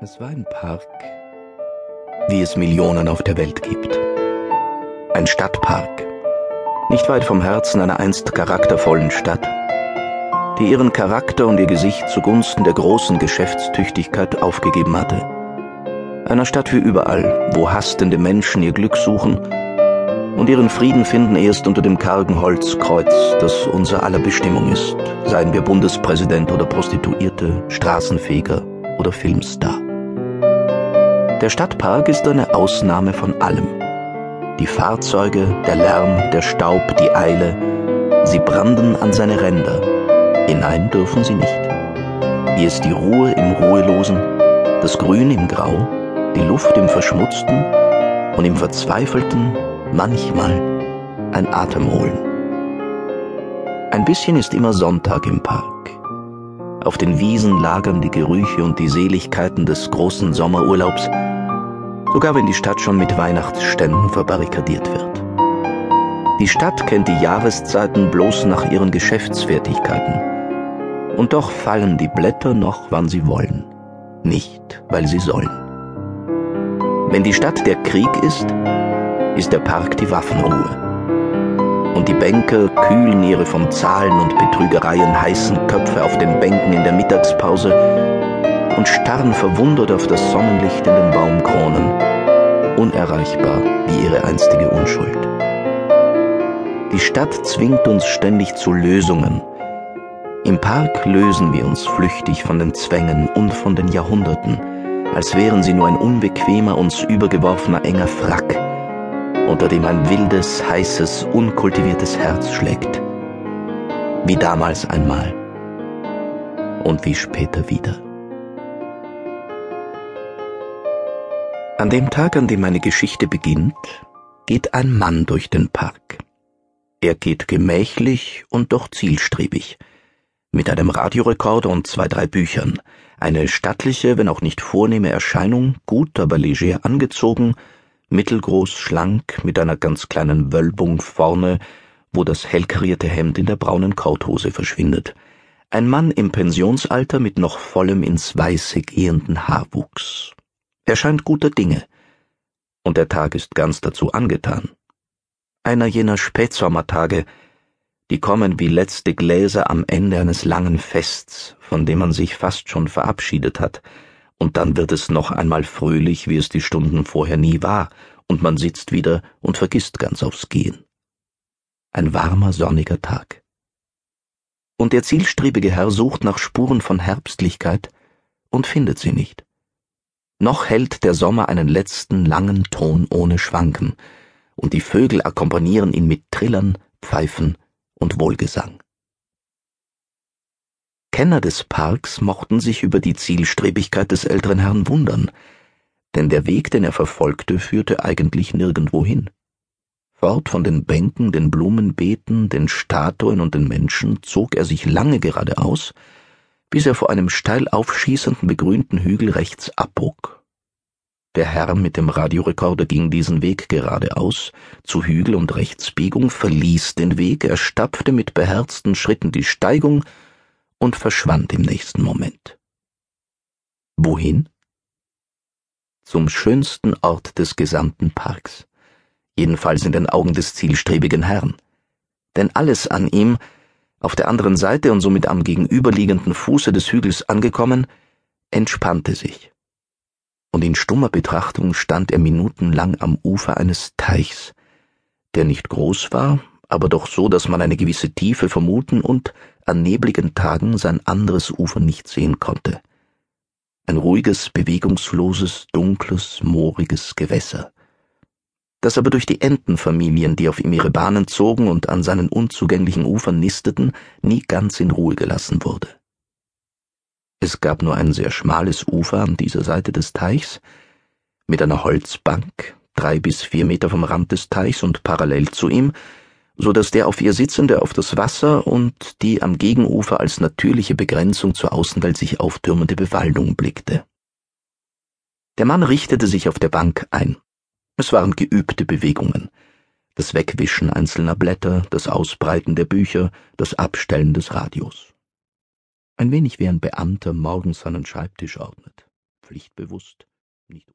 Es war ein Park, wie es Millionen auf der Welt gibt. Ein Stadtpark, nicht weit vom Herzen einer einst charaktervollen Stadt, die ihren Charakter und ihr Gesicht zugunsten der großen Geschäftstüchtigkeit aufgegeben hatte. Einer Stadt wie überall, wo hastende Menschen ihr Glück suchen und ihren Frieden finden erst unter dem kargen Holzkreuz, das unser aller Bestimmung ist, seien wir Bundespräsident oder Prostituierte, Straßenfeger oder Filmstar. Der Stadtpark ist eine Ausnahme von allem. Die Fahrzeuge, der Lärm, der Staub, die Eile, sie branden an seine Ränder. Hinein dürfen sie nicht. Wie es die Ruhe im Ruhelosen, das Grün im Grau, die Luft im Verschmutzten und im Verzweifelten manchmal ein Atemholen. Ein bisschen ist immer Sonntag im Park. Auf den Wiesen lagern die Gerüche und die Seligkeiten des großen Sommerurlaubs, sogar wenn die Stadt schon mit Weihnachtsständen verbarrikadiert wird. Die Stadt kennt die Jahreszeiten bloß nach ihren Geschäftsfertigkeiten. Und doch fallen die Blätter noch, wann sie wollen, nicht, weil sie sollen. Wenn die Stadt der Krieg ist, ist der Park die Waffenruhe und die Banker kühlen ihre von Zahlen und Betrügereien heißen Köpfe auf den Bänken in der Mittagspause und starren verwundert auf das Sonnenlicht in den Baumkronen, unerreichbar wie ihre einstige Unschuld. Die Stadt zwingt uns ständig zu Lösungen. Im Park lösen wir uns flüchtig von den Zwängen und von den Jahrhunderten, als wären sie nur ein unbequemer, uns übergeworfener enger Frack unter dem ein wildes, heißes, unkultiviertes Herz schlägt. Wie damals einmal und wie später wieder. An dem Tag, an dem meine Geschichte beginnt, geht ein Mann durch den Park. Er geht gemächlich und doch zielstrebig, mit einem Radiorekorder und zwei, drei Büchern, eine stattliche, wenn auch nicht vornehme Erscheinung, gut, aber leger angezogen, mittelgroß, schlank, mit einer ganz kleinen Wölbung vorne, wo das hellkarierte Hemd in der braunen Korthose verschwindet. Ein Mann im Pensionsalter mit noch vollem ins Weiße gehenden Haarwuchs. Er scheint guter Dinge. Und der Tag ist ganz dazu angetan. Einer jener Spätsommertage, die kommen wie letzte Gläser am Ende eines langen Fests, von dem man sich fast schon verabschiedet hat, und dann wird es noch einmal fröhlich, wie es die Stunden vorher nie war, und man sitzt wieder und vergisst ganz aufs Gehen. Ein warmer, sonniger Tag. Und der zielstrebige Herr sucht nach Spuren von Herbstlichkeit und findet sie nicht. Noch hält der Sommer einen letzten langen Ton ohne Schwanken, und die Vögel akkompanieren ihn mit Trillern, Pfeifen und Wohlgesang. Kenner des Parks mochten sich über die Zielstrebigkeit des älteren Herrn wundern, denn der Weg, den er verfolgte, führte eigentlich nirgendwo hin. Fort von den Bänken, den Blumenbeeten, den Statuen und den Menschen zog er sich lange geradeaus, bis er vor einem steil aufschießenden begrünten Hügel rechts abbog. Der Herr mit dem Radiorekorder ging diesen Weg geradeaus, zu Hügel und Rechtsbiegung, verließ den Weg, er stapfte mit beherzten Schritten die Steigung und verschwand im nächsten Moment. Wohin? Zum schönsten Ort des gesamten Parks, jedenfalls in den Augen des zielstrebigen Herrn. Denn alles an ihm, auf der anderen Seite und somit am gegenüberliegenden Fuße des Hügels angekommen, entspannte sich. Und in stummer Betrachtung stand er minutenlang am Ufer eines Teichs, der nicht groß war, aber doch so, dass man eine gewisse Tiefe vermuten und an nebligen Tagen sein anderes Ufer nicht sehen konnte. Ein ruhiges, bewegungsloses, dunkles, mooriges Gewässer, das aber durch die Entenfamilien, die auf ihm ihre Bahnen zogen und an seinen unzugänglichen Ufern nisteten, nie ganz in Ruhe gelassen wurde. Es gab nur ein sehr schmales Ufer an dieser Seite des Teichs, mit einer Holzbank, drei bis vier Meter vom Rand des Teichs und parallel zu ihm, so dass der auf ihr Sitzende auf das Wasser und die am Gegenufer als natürliche Begrenzung zur Außenwelt sich auftürmende Bewaldung blickte. Der Mann richtete sich auf der Bank ein. Es waren geübte Bewegungen. Das Wegwischen einzelner Blätter, das Ausbreiten der Bücher, das Abstellen des Radios. Ein wenig wie ein Beamter morgens seinen Schreibtisch ordnet. pflichtbewusst, nicht